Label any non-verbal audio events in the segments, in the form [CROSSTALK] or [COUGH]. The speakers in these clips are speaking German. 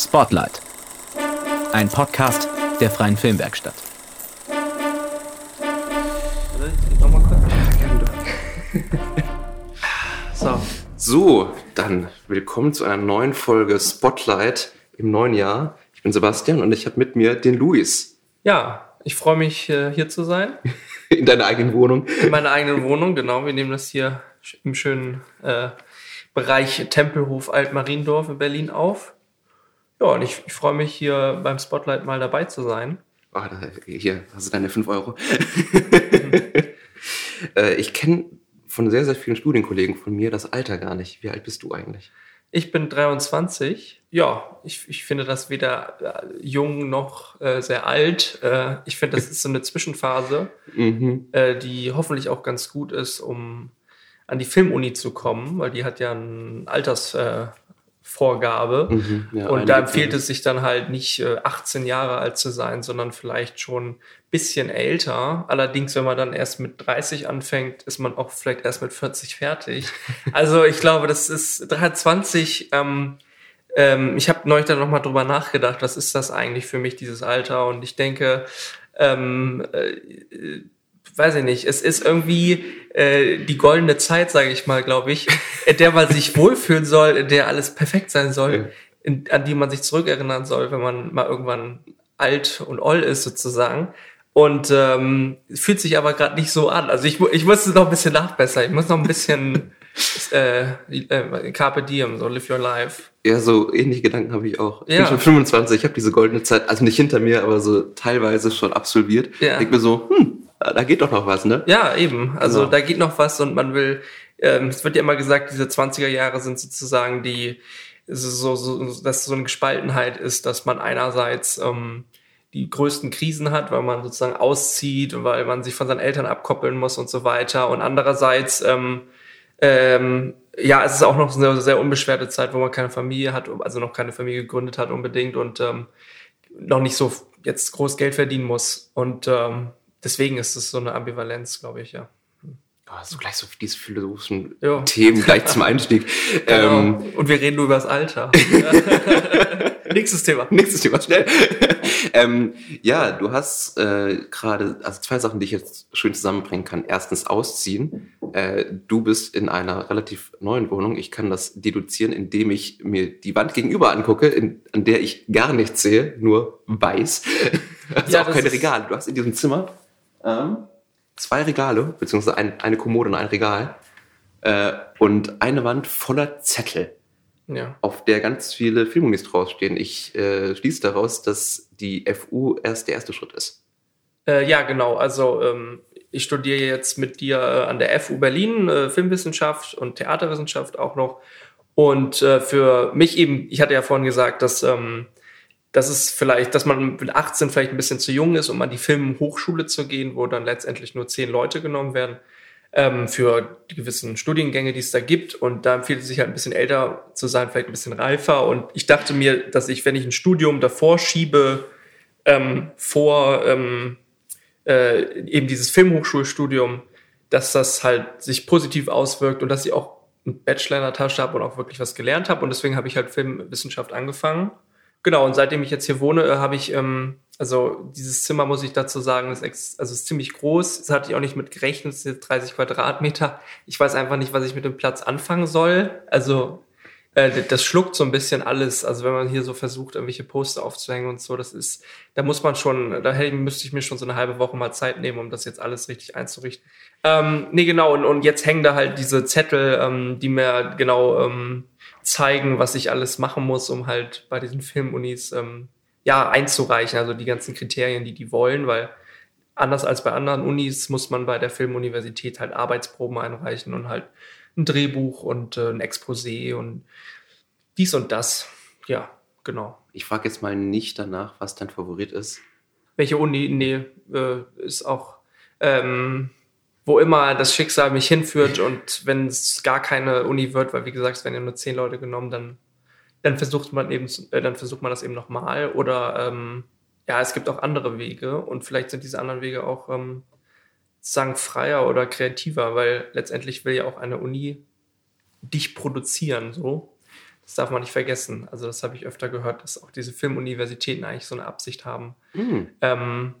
Spotlight. Ein Podcast der Freien Filmwerkstatt. [LAUGHS] So. So, dann willkommen zu einer neuen Folge Spotlight im neuen Jahr. Ich bin Sebastian und ich habe mit mir den Luis. Ja, ich freue mich, äh, hier zu sein. [LAUGHS] In deiner eigenen Wohnung. In meiner eigenen Wohnung, genau. Wir nehmen das hier im schönen äh, Bereich Tempelhof Altmariendorf in Berlin auf. Ja, und ich, ich freue mich, hier beim Spotlight mal dabei zu sein. Oh, da, hier, hast du deine 5 Euro. [LAUGHS] äh, ich kenne von sehr, sehr vielen Studienkollegen von mir das Alter gar nicht. Wie alt bist du eigentlich? Ich bin 23. Ja, ich, ich finde das weder äh, jung noch äh, sehr alt. Äh, ich finde, das ist so eine Zwischenphase, Mhm. äh, die hoffentlich auch ganz gut ist, um an die Filmuni zu kommen, weil die hat ja eine Altersvorgabe. Äh, Vorgabe. Mhm, ja, und da empfiehlt es sich dann halt nicht äh, 18 Jahre alt zu sein, sondern vielleicht schon ein bisschen älter. Allerdings, wenn man dann erst mit 30 anfängt, ist man auch vielleicht erst mit 40 fertig. [LAUGHS] Also ich glaube, das ist 23. Ähm, ähm, ich habe neulich dann nochmal drüber nachgedacht, was ist das eigentlich für mich, dieses Alter? Und ich denke, ähm, äh, äh, weiß ich nicht, es ist irgendwie äh, die goldene Zeit, sage ich mal, glaube ich, in der man sich wohlfühlen soll, in der alles perfekt sein soll, in, an die man sich zurückerinnern soll, wenn man mal irgendwann alt und oll ist sozusagen. Und ähm, fühlt sich aber gerade nicht so an. Also ich, ich muss es noch ein bisschen nachbessern. Ich muss noch ein bisschen [LAUGHS] äh, äh, Carpe Diem, so live your life. Ja, so ähnliche Gedanken habe ich auch. Ich Ja. bin schon 25, ich habe diese goldene Zeit, also nicht hinter mir, aber so teilweise schon absolviert. Ja. Denk mir so, hm, da geht doch noch was, ne? Ja, eben. Also Genau. da geht noch was und man will, ähm, es wird ja immer gesagt, diese 20er Jahre sind sozusagen die, so, so, dass so eine Gespaltenheit ist, dass man einerseits ähm, die größten Krisen hat, weil man sozusagen auszieht und weil man sich von seinen Eltern abkoppeln muss und so weiter. Und andererseits, ähm, ähm, ja, es ist auch noch eine sehr unbeschwerte Zeit, wo man keine Familie hat, also noch keine Familie gegründet hat unbedingt und ähm, noch nicht so jetzt groß Geld verdienen muss. Und ähm, deswegen ist es so eine Ambivalenz, glaube ich, ja. Oh, so gleich so diese philosophischen Ja. Themen gleich zum Einstieg. [LAUGHS] Ähm, Genau. Und wir reden nur über das Alter. [LAUGHS] Nächstes Thema. Nächstes Thema, schnell. [LAUGHS] ähm, ja, du hast äh, gerade, also zwei Sachen, die ich jetzt schön zusammenbringen kann. Erstens ausziehen. Äh, du bist in einer relativ neuen Wohnung. Ich kann das deduzieren, indem ich mir die Wand gegenüber angucke, in, an der ich gar nichts sehe, nur weiß. also Ja, auch keine Regale. Du hast in diesem Zimmer ähm, zwei Regale, beziehungsweise ein, eine Kommode und ein Regal. Äh, und eine Wand voller Zettel Ja. auf der ganz viele Filmunis draufstehen. Ich äh, schließe daraus, dass die FU erst der erste Schritt ist. Äh, ja, genau. Also ähm, ich studiere jetzt mit dir äh, an der FU Berlin äh, Filmwissenschaft und Theaterwissenschaft auch noch. Und äh, für mich eben, ich hatte ja vorhin gesagt, dass, ähm, dass es vielleicht, dass man mit 18 vielleicht ein bisschen zu jung ist, um an die Filmhochschule zu gehen, wo dann letztendlich nur zehn Leute genommen werden ähm, für die gewissen Studiengänge, die es da gibt. Und da empfiehlt es sich halt ein bisschen älter zu sein, vielleicht ein bisschen reifer. Und ich dachte mir, dass ich, wenn ich ein Studium davor schiebe, ähm, vor ähm, äh, eben dieses Filmhochschulstudium, dass das halt sich positiv auswirkt und dass ich auch einen Bachelor in der Tasche habe und auch wirklich was gelernt habe. Und deswegen habe ich halt Filmwissenschaft angefangen. Genau, und seitdem ich jetzt hier wohne, äh, habe ich, ähm, also dieses Zimmer, muss ich dazu sagen, ist, ex also ist ziemlich groß. Das hatte ich auch nicht mit gerechnet, es sind jetzt 30 Quadratmeter. Ich weiß einfach nicht, was ich mit dem Platz anfangen soll. Also äh, das schluckt so ein bisschen alles. Also wenn man hier so versucht, irgendwelche Poster aufzuhängen und so, das ist, da muss man schon, da müsste ich mir schon so eine halbe Woche mal Zeit nehmen, um das jetzt alles richtig einzurichten. Ähm, nee, genau, und, und jetzt hängen da halt diese Zettel, ähm, die mir genau ähm, zeigen, was ich alles machen muss, um halt bei diesen Filmunis ähm, ja einzureichen, also die ganzen Kriterien, die die wollen, weil anders als bei anderen Unis muss man bei der Filmuniversität halt Arbeitsproben einreichen und halt ein Drehbuch und äh, ein Exposé und dies und das. Ja, genau. Ich frage jetzt mal nicht danach, was dein Favorit ist. Welche Uni? Nee, äh, ist auch, ähm, wo immer das Schicksal mich hinführt und wenn es gar keine Uni wird, weil wie gesagt, es werden ja nur zehn Leute genommen, dann, dann versucht man eben, äh, dann versucht man das eben nochmal oder ähm, ja, es gibt auch andere Wege und vielleicht sind diese anderen Wege auch ähm, sozusagen freier oder kreativer, weil letztendlich will ja auch eine Uni dich produzieren, so. Das darf man nicht vergessen. Also das habe ich öfter gehört, dass auch diese Filmuniversitäten eigentlich so eine Absicht haben, Mhm. ähm,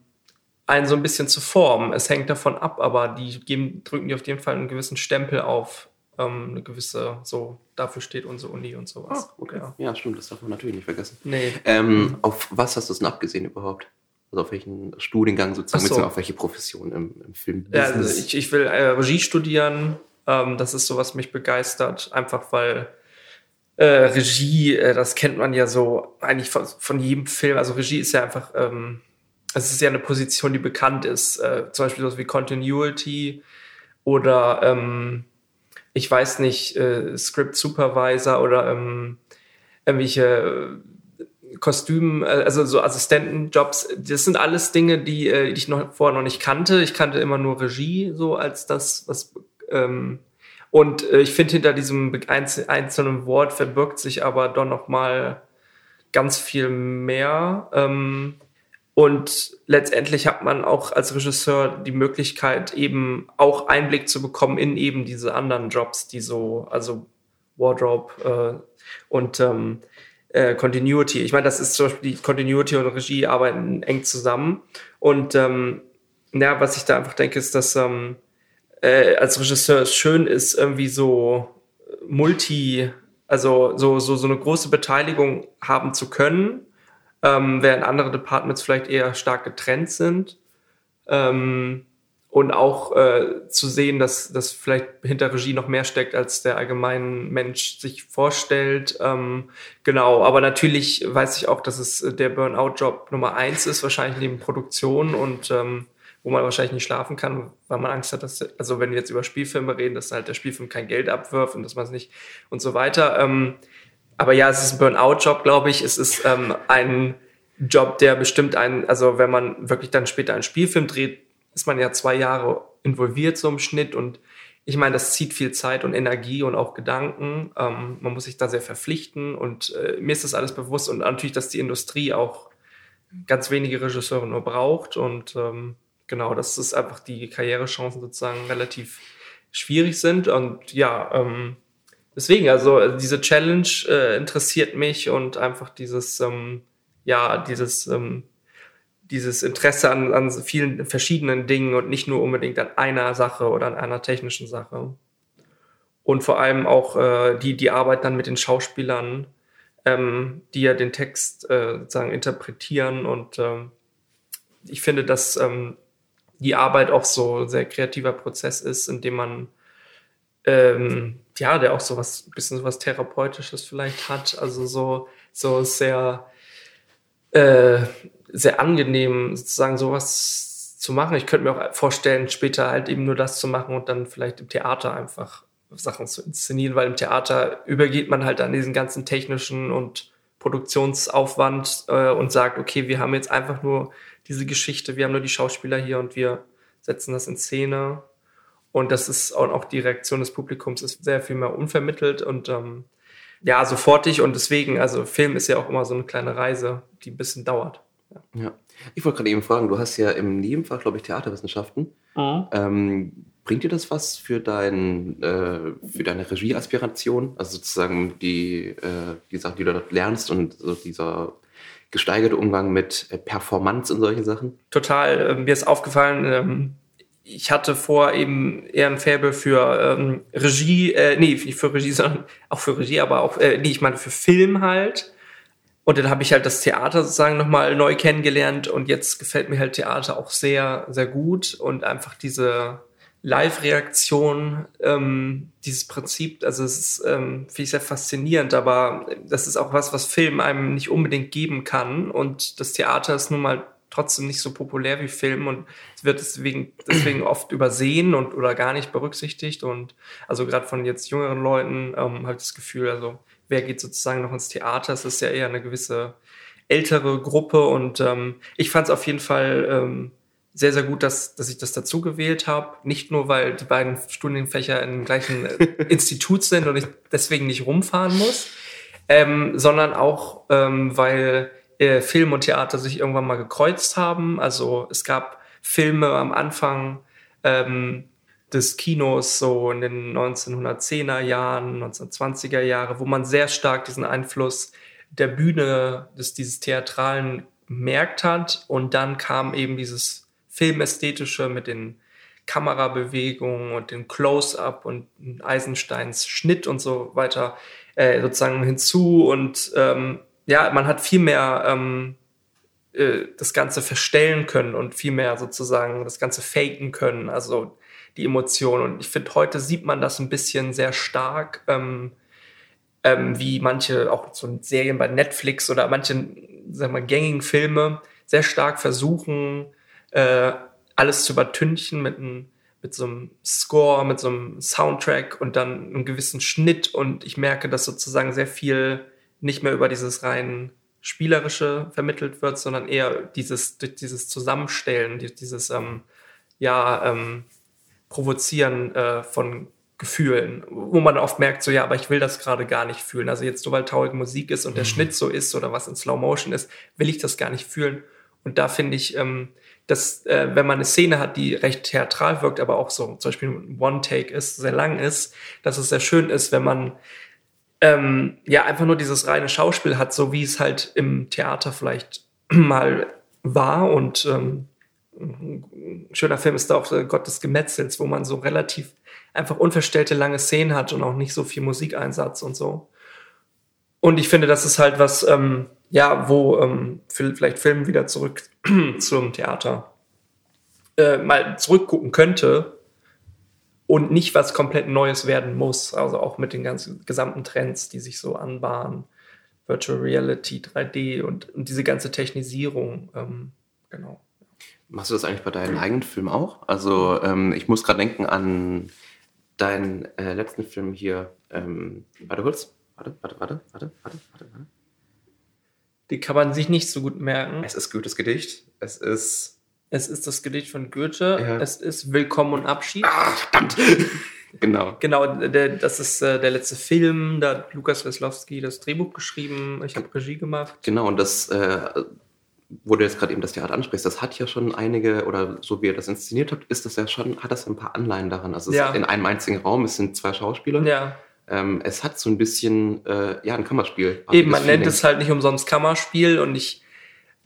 einen so ein bisschen zu formen. Es hängt davon ab, aber die geben, drücken dir auf jeden Fall einen gewissen Stempel auf, ähm, eine gewisse, so, dafür steht unsere Uni und sowas. Ah, okay. Ja. Ja. stimmt, das darf man natürlich nicht vergessen. Nee. Ähm, auf was hast du es denn abgesehen überhaupt? Also auf welchen Studiengang sozusagen, so. auf welche Profession im, im Film? Ja, also ich, ich will äh, Regie studieren. Ähm, das ist so, was mich begeistert. Einfach weil äh, Regie, äh, das kennt man ja so eigentlich von, von jedem Film. Also Regie ist ja einfach, ähm, es ist ja eine Position, die bekannt ist. Äh, zum Beispiel so wie Continuity oder ähm, ich weiß nicht, äh, Script Supervisor oder ähm, irgendwelche äh, Kostüm, äh, also so Assistentenjobs, das sind alles Dinge, die, äh, die ich noch vorher noch nicht kannte. Ich kannte immer nur Regie so als das, was ähm, und ich finde hinter diesem einzelnen Wort verbirgt sich aber doch noch mal ganz viel mehr. Ähm, und letztendlich hat man auch als Regisseur die Möglichkeit, eben auch Einblick zu bekommen in eben diese anderen Jobs, die so, also Wardrobe äh, und ähm, äh, Continuity. Ich meine, das ist zum Beispiel die Continuity und Regie arbeiten eng zusammen. Und ähm, ja, was ich da einfach denke, ist, dass ähm, äh, als Regisseur es schön ist, irgendwie so multi, also so, so, so eine große Beteiligung haben zu können, ähm, während andere Departments vielleicht eher stark getrennt sind. Ähm, und auch äh, zu sehen, dass, dass vielleicht hinter Regie noch mehr steckt, als der allgemeine Mensch sich vorstellt. Ähm, genau, aber natürlich weiß ich auch, dass es äh, der Burnout-Job Nummer eins ist, wahrscheinlich neben Produktion und ähm, wo man wahrscheinlich nicht schlafen kann, weil man Angst hat, dass, also wenn wir jetzt über Spielfilme reden, dass halt der Spielfilm kein Geld abwirft und dass man es nicht und so weiter. Ähm, aber ja, es ist ein Burnout-Job, glaube ich. Es ist ähm, ein Job, der bestimmt einen, also wenn man wirklich dann später einen Spielfilm dreht, ist man ja zwei Jahre involviert so im Schnitt. Und ich meine, das zieht viel Zeit und Energie und auch Gedanken. Ähm, man muss sich da sehr verpflichten. Und äh, mir ist das alles bewusst. Und natürlich, dass die Industrie auch ganz wenige Regisseure nur braucht. Und ähm, genau, dass es einfach die Karrierechancen sozusagen relativ schwierig sind. Und ja, ähm, deswegen, also äh, diese Challenge äh, interessiert mich und einfach dieses, ähm, ja, dieses, ähm, dieses Interesse an, an vielen verschiedenen Dingen und nicht nur unbedingt an einer Sache oder an einer technischen Sache. Und vor allem auch äh, die, die Arbeit dann mit den Schauspielern, ähm, die ja den Text äh, sozusagen interpretieren. Und ähm, ich finde, dass ähm, die Arbeit auch so ein sehr kreativer Prozess ist, in dem man ähm, ja, der auch so was, bisschen so was Therapeutisches vielleicht hat. Also so, so sehr, äh, sehr angenehm, sozusagen sowas zu machen. Ich könnte mir auch vorstellen, später halt eben nur das zu machen und dann vielleicht im Theater einfach Sachen zu inszenieren, weil im Theater übergeht man halt an diesen ganzen technischen und Produktionsaufwand äh, und sagt, okay, wir haben jetzt einfach nur diese Geschichte, wir haben nur die Schauspieler hier und wir setzen das in Szene. Und das ist auch, auch die Reaktion des Publikums ist sehr viel mehr unvermittelt und ähm, ja, sofortig. Und deswegen, also Film ist ja auch immer so eine kleine Reise, die ein bisschen dauert. Ja. Ich wollte gerade eben fragen, du hast ja im Nebenfach, glaube ich, Theaterwissenschaften. Ähm, bringt dir das was für, dein, äh, für deine Regieaspiration? Also sozusagen die, äh, die Sachen, die du dort lernst und so dieser gesteigerte Umgang mit äh, Performance und solchen Sachen? Total. Äh, mir ist aufgefallen, ähm, ich hatte vor eben eher ein Faible für ähm, Regie, äh, nee, nicht für Regie, [LAUGHS] sondern auch für Regie, aber auch, äh, nee, ich meine für Film halt. Und dann habe ich halt das Theater sozusagen nochmal neu kennengelernt und jetzt gefällt mir halt Theater auch sehr, sehr gut und einfach diese Live-Reaktion, ähm, dieses Prinzip, also es ist, ähm, finde ich sehr faszinierend, aber das ist auch was, was Film einem nicht unbedingt geben kann und das Theater ist nun mal trotzdem nicht so populär wie Film und es wird deswegen, deswegen oft übersehen und oder gar nicht berücksichtigt und also gerade von jetzt jüngeren Leuten ähm, habe ich das Gefühl, also wer geht sozusagen noch ins Theater? Es ist ja eher eine gewisse ältere Gruppe und ähm, ich fand es auf jeden Fall ähm, sehr, sehr gut, dass, dass ich das dazu gewählt habe. Nicht nur, weil die beiden Studienfächer im gleichen [LAUGHS] Institut sind und ich deswegen nicht rumfahren muss, ähm, sondern auch, ähm, weil äh, Film und Theater sich irgendwann mal gekreuzt haben. Also es gab Filme am Anfang, ähm, des Kinos so in den 1910er Jahren, 1920er Jahre, wo man sehr stark diesen Einfluss der Bühne, des, dieses Theatralen merkt hat. Und dann kam eben dieses Filmästhetische mit den Kamerabewegungen und dem Close-up und Eisensteins Schnitt und so weiter äh, sozusagen hinzu. Und ähm, ja, man hat viel mehr ähm, äh, das Ganze verstellen können und viel mehr sozusagen das Ganze faken können. Also die Emotionen. Und ich finde, heute sieht man das ein bisschen sehr stark, ähm, ähm, wie manche, auch so Serien bei Netflix oder manche, sagen wir, gängigen Filme sehr stark versuchen, äh, alles zu übertünchen mit einem mit so einem Score, mit so einem Soundtrack und dann einem gewissen Schnitt und ich merke, dass sozusagen sehr viel nicht mehr über dieses rein spielerische vermittelt wird, sondern eher dieses dieses Zusammenstellen, dieses ähm, ja ähm, Provozieren äh, von Gefühlen, wo man oft merkt, so ja, aber ich will das gerade gar nicht fühlen. Also jetzt weil traurige Musik ist und der mhm. Schnitt so ist oder was in Slow Motion ist, will ich das gar nicht fühlen. Und da finde ich, ähm, dass äh, wenn man eine Szene hat, die recht theatral wirkt, aber auch so zum Beispiel ein One-Take ist, sehr lang ist, dass es sehr schön ist, wenn man ähm, ja einfach nur dieses reine Schauspiel hat, so wie es halt im Theater vielleicht [CLEARS THROAT] mal war und ähm, ein schöner Film ist da auch Gott des Gemetzels, wo man so relativ einfach unverstellte lange Szenen hat und auch nicht so viel Musikeinsatz und so. Und ich finde, das ist halt was, ähm, ja, wo ähm, vielleicht Film wieder zurück [CLEARS THROAT] zum Theater äh, mal zurückgucken könnte und nicht was komplett Neues werden muss. Also auch mit den ganzen gesamten Trends, die sich so anbahnen. Virtual Reality, 3D und, und diese ganze Technisierung. Ähm, genau. Machst du das eigentlich bei deinen eigenen Filmen auch? Also ähm, ich muss gerade denken an deinen äh, letzten Film hier. Ähm, warte kurz. Warte, warte, warte, warte, warte, warte, warte. Die kann man sich nicht so gut merken. Es ist Goethes Gedicht. Es ist. Es ist das Gedicht von Goethe. Ja. Es ist Willkommen und Abschied. Ah, verdammt! [LAUGHS] genau. Genau, der, das ist äh, der letzte Film. Da hat Lukas Weslowski das Drehbuch geschrieben. Ich habe Regie gemacht. Genau, und das äh, wo du jetzt gerade eben das Theater ansprichst, das hat ja schon einige, oder so wie ihr das inszeniert habt, ist das ja schon, hat das ein paar Anleihen daran. Also ja. in einem einzigen Raum, es sind zwei Schauspieler. Ja. Ähm, es hat so ein bisschen, äh, ja, ein Kammerspiel. Eben, man nennt es halt nicht umsonst Kammerspiel und ich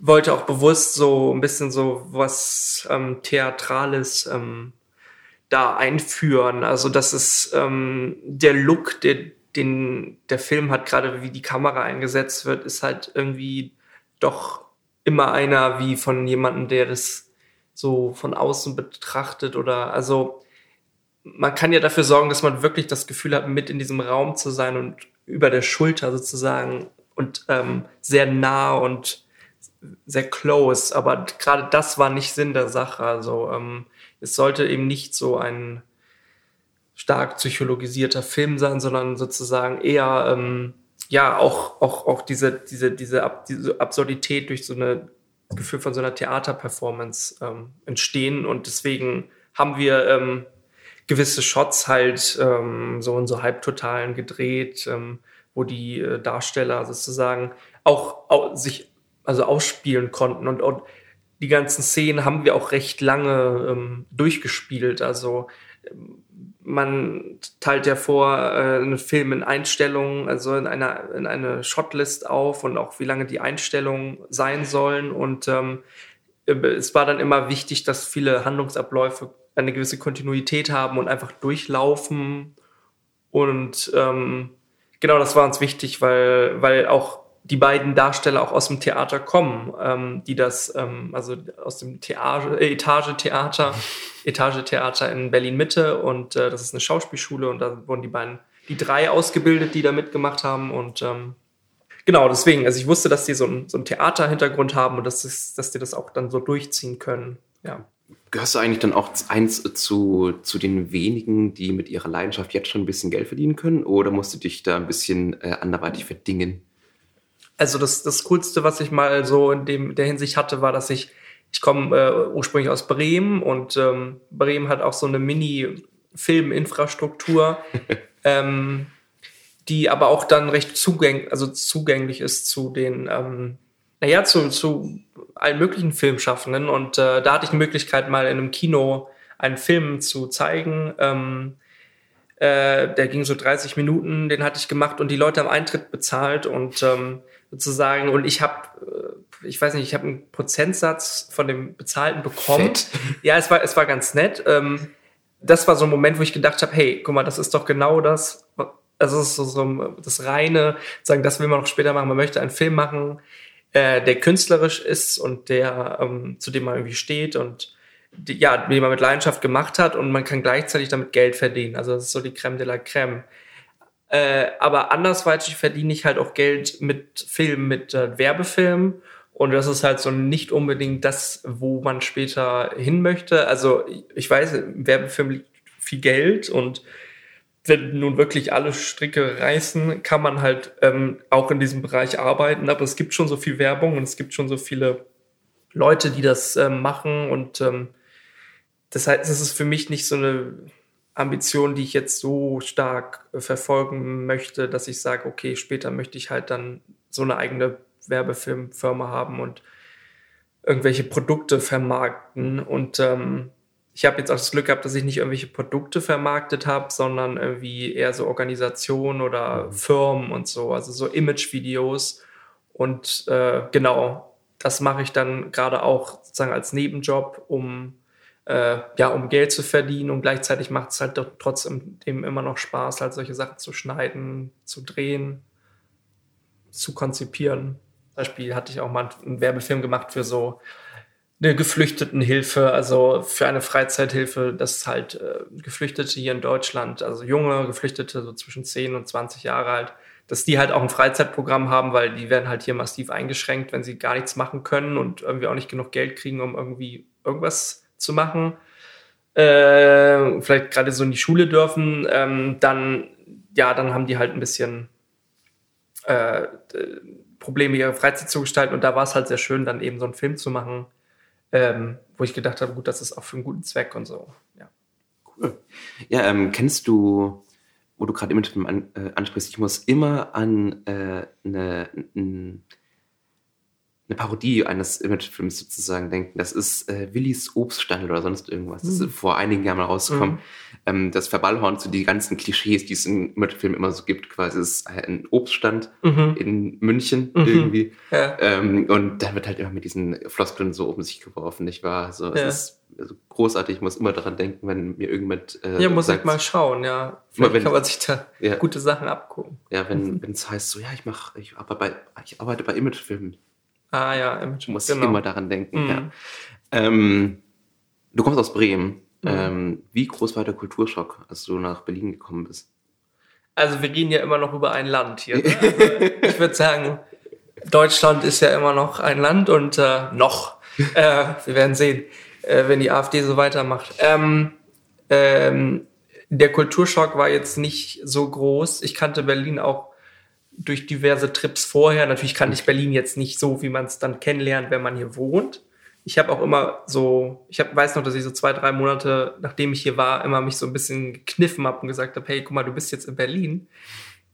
wollte auch bewusst so ein bisschen so was ähm, Theatrales ähm, da einführen. Also das ist ähm, der Look, der, den der Film hat, gerade wie die Kamera eingesetzt wird, ist halt irgendwie doch immer einer wie von jemandem, der das so von außen betrachtet oder also man kann ja dafür sorgen, dass man wirklich das Gefühl hat, mit in diesem Raum zu sein und über der Schulter sozusagen und ähm, sehr nah und sehr close. Aber gerade das war nicht Sinn der Sache. Also ähm, es sollte eben nicht so ein stark psychologisierter Film sein, sondern sozusagen eher ähm, ja auch, auch, auch diese, diese, diese, Ab diese Absurdität durch so eine Gefühl von so einer Theaterperformance ähm, entstehen. Und deswegen haben wir ähm, gewisse Shots halt ähm, so in so Halbtotalen gedreht, ähm, wo die äh, Darsteller sozusagen auch, auch sich also ausspielen konnten und, und die ganzen Szenen haben wir auch recht lange ähm, durchgespielt. Also man teilt ja vor äh, einen Film in Einstellungen, also in einer in eine Shotlist auf und auch wie lange die Einstellungen sein sollen. Und ähm, es war dann immer wichtig, dass viele Handlungsabläufe eine gewisse Kontinuität haben und einfach durchlaufen. Und ähm, genau, das war uns wichtig, weil, weil auch die beiden Darsteller auch aus dem Theater kommen, ähm, die das, ähm, also aus dem Theater, [LAUGHS] äh, Etage-Theater, Etage-Theater in Berlin-Mitte und äh, das ist eine Schauspielschule und da wurden die beiden, die drei ausgebildet, die da mitgemacht haben und ähm, genau, deswegen, also ich wusste, dass die so, ein, so einen Theater-Hintergrund haben und dass, ist, dass die das auch dann so durchziehen können, ja. Gehörst du eigentlich dann auch eins zu, zu den wenigen, die mit ihrer Leidenschaft jetzt schon ein bisschen Geld verdienen können oder musst du dich da ein bisschen äh, anderweitig verdingen? Also das, das Coolste, was ich mal so in dem, der Hinsicht hatte, war, dass ich, ich komme äh, ursprünglich aus Bremen und ähm, Bremen hat auch so eine Mini-Filminfrastruktur, [LAUGHS] ähm, die aber auch dann recht zugänglich, also zugänglich ist zu den, ähm, naja, zu, zu allen möglichen Filmschaffenden. Und äh, da hatte ich die Möglichkeit, mal in einem Kino einen Film zu zeigen. Ähm, äh, der ging so 30 Minuten, den hatte ich gemacht und die Leute am Eintritt bezahlt und ähm, sozusagen und ich habe äh, ich weiß nicht, ich habe einen Prozentsatz von dem bezahlten bekommen. Fett. [LAUGHS] Ja, es war es war ganz nett. Ähm, das war so ein Moment, wo ich gedacht habe, hey, guck mal, das ist doch genau das, also ist so, so das reine, sagen, das will man noch später machen. Man möchte einen Film machen, äh, der künstlerisch ist und der ähm, zu dem man irgendwie steht und die, ja, den man mit Leidenschaft gemacht hat und man kann gleichzeitig damit Geld verdienen. Also das ist so die Creme de la Creme. Äh, aber andersweitig verdiene ich halt auch Geld mit Filmen, mit äh, Werbefilmen. Und das ist halt so nicht unbedingt das, wo man später hin möchte. Also ich weiß, im Werbefilm liegt viel Geld und wenn nun wirklich alle Stricke reißen, kann man halt ähm, auch in diesem Bereich arbeiten. Aber es gibt schon so viel Werbung und es gibt schon so viele Leute, die das ähm, machen. Und ähm, das heißt, es ist für mich nicht so eine Ambition, die ich jetzt so stark äh, verfolgen möchte, dass ich sage, okay, später möchte ich halt dann so eine eigene Werbefilmfirma haben und irgendwelche Produkte vermarkten. Und ähm, ich habe jetzt auch das Glück gehabt, dass ich nicht irgendwelche Produkte vermarktet habe, sondern irgendwie eher so Organisationen oder mhm. Firmen und so, also so Image-Videos. Und äh, genau, das mache ich dann gerade auch sozusagen als Nebenjob, um äh, ja, um Geld zu verdienen und gleichzeitig macht es halt doch trotzdem immer noch Spaß, halt solche Sachen zu schneiden, zu drehen, zu konzipieren. Zum Beispiel hatte ich auch mal einen Werbefilm gemacht für so eine Geflüchtetenhilfe, also für eine Freizeithilfe, dass halt äh, Geflüchtete hier in Deutschland, also junge Geflüchtete, so zwischen 10 und 20 Jahre alt, dass die halt auch ein Freizeitprogramm haben, weil die werden halt hier massiv eingeschränkt, wenn sie gar nichts machen können und irgendwie auch nicht genug Geld kriegen, um irgendwie irgendwas zu machen. Äh, vielleicht gerade so in die Schule dürfen, ähm, dann, ja, dann haben die halt ein bisschen äh, Probleme, ihre Freizeit zu gestalten. Und da war es halt sehr schön, dann eben so einen Film zu machen, ähm, wo ich gedacht habe, gut, das ist auch für einen guten Zweck und so. Ja, cool. Ja, ähm, kennst du, wo du gerade an, äh, ansprichst, ich muss immer an äh, eine, eine eine Parodie eines Imagefilms sozusagen denken. Das ist äh, Willis Obststandel oder sonst irgendwas. Das ist mhm. vor einigen Jahren mal rausgekommen. Mhm. Ähm, das verballhornt so die ganzen Klischees, die es in Imagefilmen immer so gibt. Quasi es ist ein Obststand mhm. in München mhm. irgendwie. Ja. Ähm, und da wird halt immer mit diesen Floskeln so um sich geworfen, nicht wahr? Also, es ja. ist also großartig. Ich muss immer daran denken, wenn mir irgendjemand. Äh, ja, muss sagt, ich mal schauen, ja. Vielleicht wenn, kann man sich da ja. gute Sachen abgucken. Ja, wenn mhm. es heißt so, ja, ich mache, ich arbeite bei, ich arbeite bei Imagefilmen Ah ja, Image. Muss genau. immer daran denken. Mhm. Ja. Ähm, du kommst aus Bremen. Mhm. Ähm, wie groß war der Kulturschock, als du nach Berlin gekommen bist? Also wir reden ja immer noch über ein Land hier. Ne? [LAUGHS] Also ich würde sagen, Deutschland ist ja immer noch ein Land und äh, noch. Äh, wir werden sehen, äh, wenn die AfD so weitermacht. Ähm, ähm, der Kulturschock war jetzt nicht so groß. Ich kannte Berlin auch durch diverse Trips vorher. Natürlich kannte ich Berlin jetzt nicht so, wie man es dann kennenlernt, wenn man hier wohnt. Ich habe auch immer so, ich hab, weiß noch, dass ich so zwei, drei Monate, nachdem ich hier war, immer mich so ein bisschen gekniffen habe und gesagt habe, hey, guck mal, du bist jetzt in Berlin.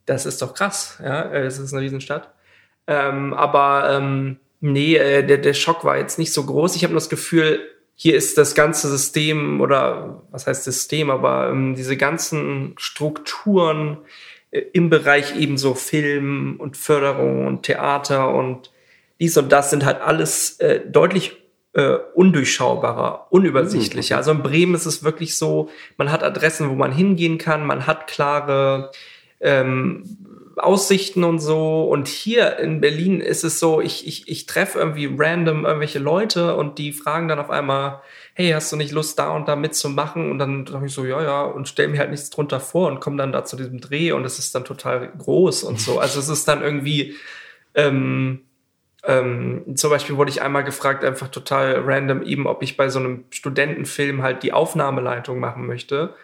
Das ist doch krass, ja, es ist eine Riesenstadt. Ähm, aber ähm, nee, äh, der, der Schock war jetzt nicht so groß. Ich habe nur das Gefühl, hier ist das ganze System oder was heißt System, aber ähm, diese ganzen Strukturen, äh, im Bereich ebenso Film und Förderung und Theater und dies und das sind halt alles äh, deutlich äh, undurchschaubarer, unübersichtlicher. Mhm. Also in Bremen ist es wirklich so, man hat Adressen, wo man hingehen kann, man hat klare ähm, Aussichten und so. Und hier in Berlin ist es so, ich, ich, ich treffe irgendwie random irgendwelche Leute und die fragen dann auf einmal, hey, hast du nicht Lust, da und da mitzumachen? Und dann sage ich so, ja, ja, und stell mir halt nichts drunter vor und komme dann da zu diesem Dreh und es ist dann total groß und so. Also es ist dann irgendwie, ähm, ähm, zum Beispiel wurde ich einmal gefragt, einfach total random, eben, ob ich bei so einem Studentenfilm halt die Aufnahmeleitung machen möchte.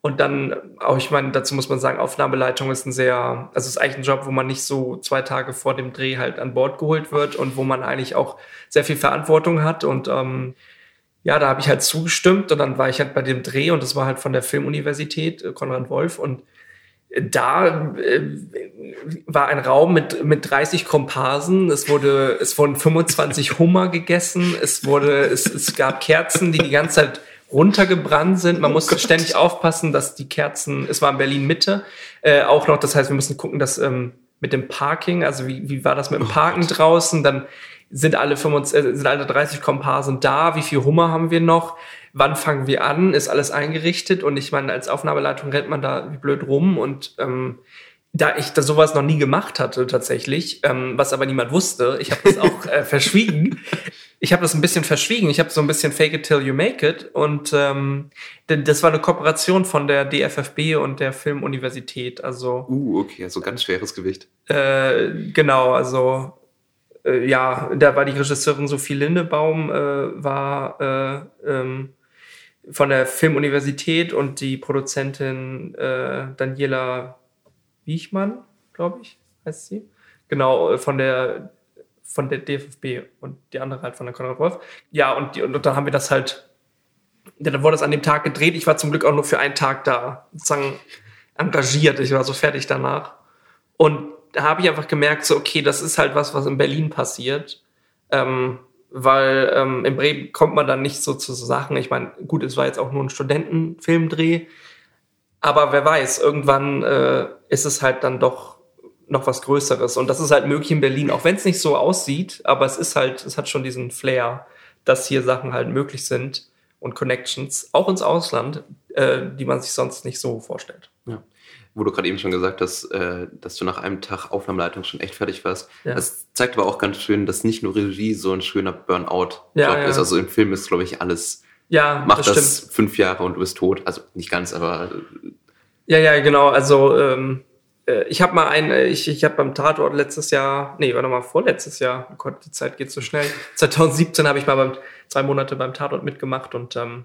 Und dann auch, ich meine, dazu muss man sagen, Aufnahmeleitung ist ein sehr, also ist eigentlich ein Job, wo man nicht so zwei Tage vor dem Dreh halt an Bord geholt wird und wo man eigentlich auch sehr viel Verantwortung hat und ähm, ja, da habe ich halt zugestimmt und dann war ich halt bei dem Dreh und das war halt von der Filmuniversität äh, Konrad Wolf und äh, da äh, war ein Raum mit, mit 30 Komparsen. Es wurde, es wurden 25 Hummer gegessen. Es wurde, es, es gab Kerzen, die die ganze Zeit runtergebrannt sind. Man Oh musste Gott. ständig aufpassen, dass die Kerzen, es war in Berlin Mitte, äh, auch noch, das heißt, wir mussten gucken, dass ähm, mit dem Parking, also wie, wie war das mit dem Parken draußen, dann sind alle 25, äh, sind alle 30 Komparsen da, wie viel Hummer haben wir noch, wann fangen wir an, ist alles eingerichtet? Und ich meine, als Aufnahmeleitung rennt man da wie blöd rum. Und ähm, da ich das sowas noch nie gemacht hatte tatsächlich, ähm, was aber niemand wusste, ich habe das auch äh, verschwiegen. [LAUGHS] Ich habe das ein bisschen verschwiegen. Ich habe so ein bisschen Fake it till you make it und ähm, das war eine Kooperation von der DFFB und der Filmuniversität. Also Uh, okay, also ganz schweres Gewicht. äh, genau, also äh, ja, da war die Regisseurin Sophie Lindebaum, äh, war äh, ähm, von der Filmuniversität und die Produzentin äh, Daniela Wiechmann, glaube ich, heißt sie. Genau, äh, von der von der DFFB und die andere halt von der Konrad Wolf. Ja, und, die, und dann haben wir das halt, ja, dann wurde das an dem Tag gedreht. Ich war zum Glück auch nur für einen Tag da, sozusagen engagiert. Ich war so fertig danach. Und da habe ich einfach gemerkt, so, okay, das ist halt was, was in Berlin passiert. Ähm, weil ähm, in Bremen kommt man dann nicht so zu so Sachen. Ich meine, gut, es war jetzt auch nur ein Studentenfilmdreh. Aber wer weiß, irgendwann äh, ist es halt dann doch noch was Größeres. Und das ist halt möglich in Berlin, auch wenn es nicht so aussieht, aber es ist halt, es hat schon diesen Flair, dass hier Sachen halt möglich sind und Connections, auch ins Ausland, äh, die man sich sonst nicht so vorstellt. Ja. Wo du gerade eben schon gesagt hast, äh, dass du nach einem Tag Aufnahmeleitung schon echt fertig warst. Ja. Das zeigt aber auch ganz schön, dass nicht nur Regie so ein schöner Burnout-Job Ja, ja. ist. Also im Film ist, glaube ich, alles, Ja, mach das das, fünf Jahre und du bist tot. Also nicht ganz, aber äh, Ja, ja, genau. Also ähm, äh, ich habe mal ein, äh, ich, ich habe beim Tatort letztes Jahr, nee, war noch mal vorletztes Jahr. Oh Gott, die Zeit geht so schnell. [LAUGHS] 2017 habe ich mal beim, zwei Monate beim Tatort mitgemacht und ähm,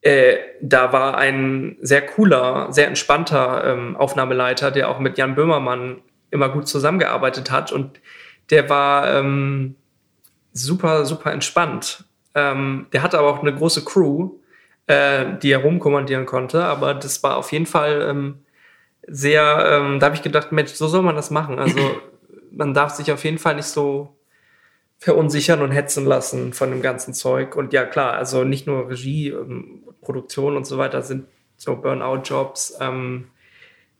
äh, da war ein sehr cooler, sehr entspannter ähm, Aufnahmeleiter, der auch mit Jan Böhmermann immer gut zusammengearbeitet hat und der war ähm, super, super entspannt. Ähm, der hatte aber auch eine große Crew, äh, die er rumkommandieren konnte, aber das war auf jeden Fall ähm, sehr, ähm, da habe ich gedacht, Mensch, so soll man das machen. Also [CLEARS THROAT] man darf sich auf jeden Fall nicht so verunsichern und hetzen lassen von dem ganzen Zeug. Und ja, klar, also nicht nur Regie, ähm, Produktion und so weiter sind so Burnout-Jobs, ähm,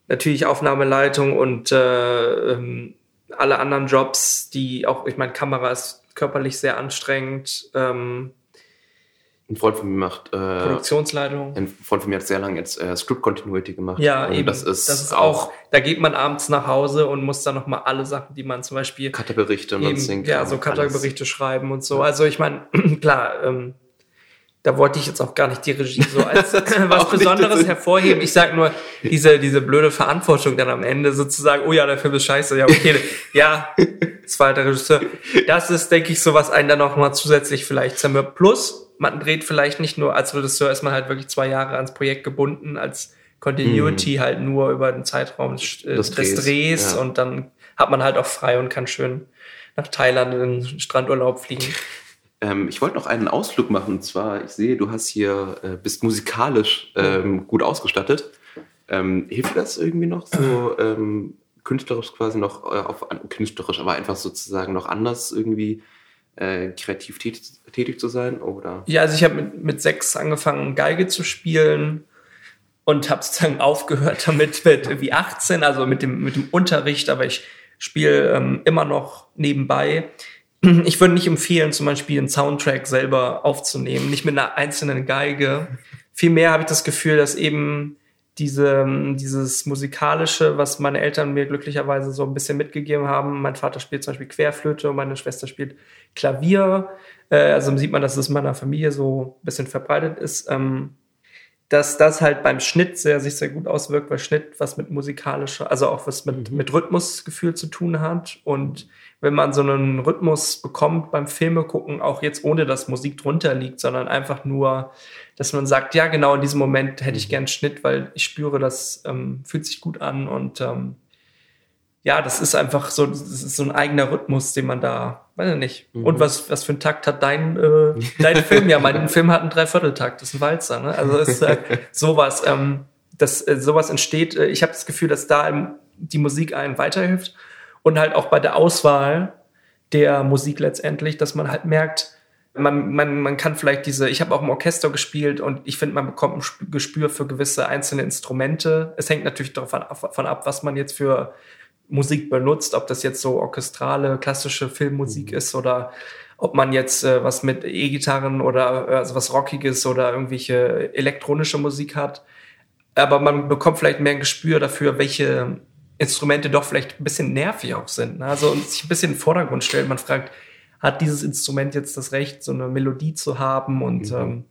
natürlich Aufnahmeleitung und äh, ähm, alle anderen Jobs, die auch, ich meine, Kamera ist körperlich sehr anstrengend, ähm, ein Freund von mir macht, äh, Produktionsleitung. ein Freund von mir hat sehr lange jetzt äh, Script Continuity gemacht. Ja, eben. Das ist, das ist auch, da geht man abends nach Hause und muss dann nochmal alle Sachen, die man zum Beispiel Cutterberichte und eben, sonstigen ja, so. Cutterberichte schreiben und so. Also ich meine, [CLEARS THROAT] klar, ähm, da wollte ich jetzt auch gar nicht die Regie so [LAUGHS] als was auch Besonderes hervorheben. Ich sag nur, diese, diese blöde Verantwortung dann am Ende sozusagen, oh ja, der Film ist scheiße, ja, okay, [LAUGHS] ja, der Regisseur. Das ist, denke ich, so, was einen dann auch mal zusätzlich vielleicht zermürbt. Plus, man dreht vielleicht nicht nur als Regisseur, ist man halt wirklich zwei Jahre ans Projekt gebunden, als Continuity halt nur über den Zeitraum des, äh, Des des Drehs, Drehs, ja. und dann hat man halt auch frei und kann schön nach Thailand in den Strandurlaub fliegen. [LAUGHS] Ähm, ich wollte noch einen Ausflug machen. Und zwar, ich sehe, du hast hier, äh, bist musikalisch ähm, gut ausgestattet. Ähm, hilft das irgendwie noch so [CLEARS THROAT] ähm, künstlerisch quasi noch äh, auf künstlerisch, aber einfach sozusagen noch anders irgendwie äh, kreativ tätig, tätig zu sein? Oder? Ja, also ich habe mit, mit sechs angefangen, Geige zu spielen und habe sozusagen [LAUGHS] aufgehört damit mit irgendwie 18, also mit dem, mit dem Unterricht, aber ich spiele ähm, immer noch nebenbei. Ich würde nicht empfehlen, zum Beispiel einen Soundtrack selber aufzunehmen, nicht mit einer einzelnen Geige. Vielmehr habe ich das Gefühl, dass eben diese, dieses musikalische, was meine Eltern mir glücklicherweise so ein bisschen mitgegeben haben. Mein Vater spielt zum Beispiel Querflöte und meine Schwester spielt Klavier. Äh, also sieht man, dass es in meiner Familie so ein bisschen verbreitet ist. Ähm, dass das halt beim Schnitt sehr, sich sehr gut auswirkt, weil Schnitt was mit musikalischer, also auch was mit, mit Rhythmusgefühl zu tun hat. Und wenn man so einen Rhythmus bekommt beim Filme gucken, auch jetzt ohne dass Musik drunter liegt, sondern einfach nur, dass man sagt, ja, genau in diesem Moment hätte ich gern Schnitt, weil ich spüre, das ähm, fühlt sich gut an und ähm, ja, das ist einfach so, das ist so ein eigener Rhythmus, den man da, weiß ich nicht. Und was, was für einen Takt hat dein, äh, dein Film? Ja, mein [LAUGHS] Film hat einen Dreivierteltakt, das ist ein Walzer, ne? Also es ist äh, sowas, ähm, das, äh, sowas entsteht. Äh, ich habe das Gefühl, dass da ähm, die Musik einem weiterhilft und halt auch bei der Auswahl der Musik letztendlich, dass man halt merkt, Man, man, man kann vielleicht diese, ich habe auch im Orchester gespielt und ich finde, man bekommt ein Gespür für gewisse einzelne Instrumente. Es hängt natürlich davon ab, was man jetzt für Musik benutzt, ob das jetzt so orchestrale, klassische Filmmusik mhm. ist oder ob man jetzt äh, was mit E-Gitarren oder äh, also was Rockiges oder irgendwelche elektronische Musik hat. Aber man bekommt vielleicht mehr ein Gespür dafür, welche Instrumente doch vielleicht ein bisschen nervig auch sind. Ne? Also und sich ein bisschen in den Vordergrund stellt. Man fragt, hat dieses Instrument jetzt das Recht, so eine Melodie zu haben und mhm. ähm,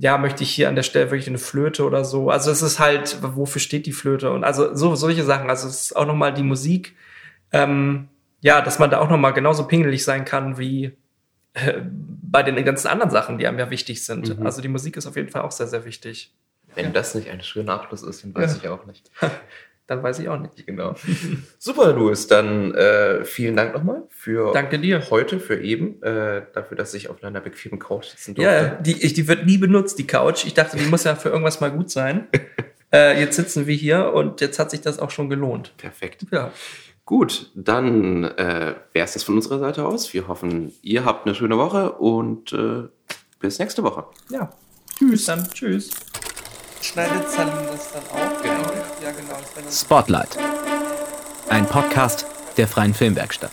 ja, möchte ich hier an der Stelle wirklich eine Flöte oder so. Also es ist halt, wofür steht die Flöte? Und also so solche Sachen. Also es ist auch nochmal die Musik. Ähm, ja, dass man da auch nochmal genauso pingelig sein kann wie äh, bei den ganzen anderen Sachen, die einem ja wichtig sind. Mhm. Also die Musik ist auf jeden Fall auch sehr, sehr wichtig. Wenn ja. das nicht ein schöner Abschluss ist, dann weiß ja. ich auch nicht. [LAUGHS] dann weiß ich auch nicht. Genau. Super, Louis. Dann äh, vielen Dank nochmal für Danke dir. heute, für eben, äh, dafür, dass ich auf einer bequemen Couch sitzen durfte. Ja, die, ich, die wird nie benutzt, die Couch. Ich dachte, die muss ja für irgendwas mal gut sein. [LAUGHS] äh, jetzt sitzen wir hier und jetzt hat sich das auch schon gelohnt. Perfekt. Ja. Gut, dann äh, wäre es das von unserer Seite aus. Wir hoffen, ihr habt eine schöne Woche und äh, bis nächste Woche. Ja. Tschüss. Dann tschüss. Schneidet Salim das dann auch? Spotlight. Ein Podcast der Freien Filmwerkstatt.